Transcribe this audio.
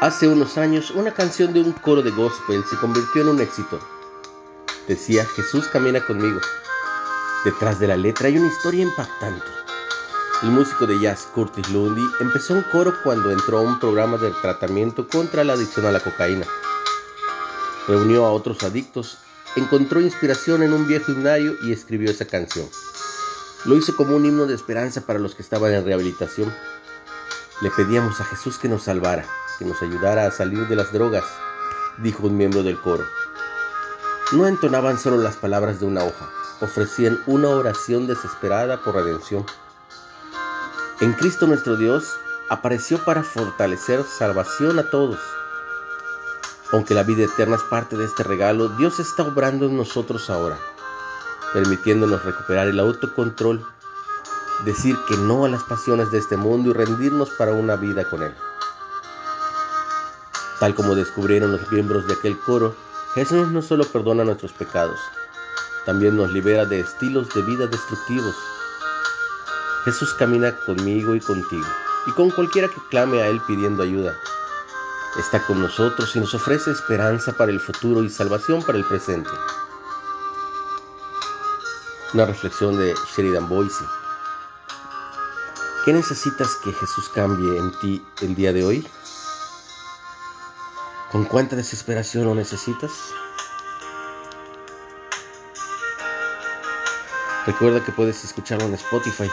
Hace unos años, una canción de un coro de gospel se convirtió en un éxito. Decía, Jesús camina conmigo. Detrás de la letra hay una historia impactante. El músico de jazz Curtis Lundy empezó un coro cuando entró a un programa de tratamiento contra la adicción a la cocaína. Reunió a otros adictos, encontró inspiración en un viejo himnario y escribió esa canción. Lo hizo como un himno de esperanza para los que estaban en rehabilitación. Le pedíamos a Jesús que nos salvara, que nos ayudara a salir de las drogas, dijo un miembro del coro. No entonaban solo las palabras de una hoja, ofrecían una oración desesperada por redención. En Cristo nuestro Dios apareció para fortalecer salvación a todos. Aunque la vida eterna es parte de este regalo, Dios está obrando en nosotros ahora, permitiéndonos recuperar el autocontrol, decir que no a las pasiones de este mundo y rendirnos para una vida con Él. Tal como descubrieron los miembros de aquel coro, Jesús no solo perdona nuestros pecados, también nos libera de estilos de vida destructivos. Jesús camina conmigo y contigo, y con cualquiera que clame a Él pidiendo ayuda. Está con nosotros y nos ofrece esperanza para el futuro y salvación para el presente. Una reflexión de Sheridan Boise. ¿Qué necesitas que Jesús cambie en ti el día de hoy? ¿Con cuánta desesperación lo necesitas? Recuerda que puedes escucharlo en Spotify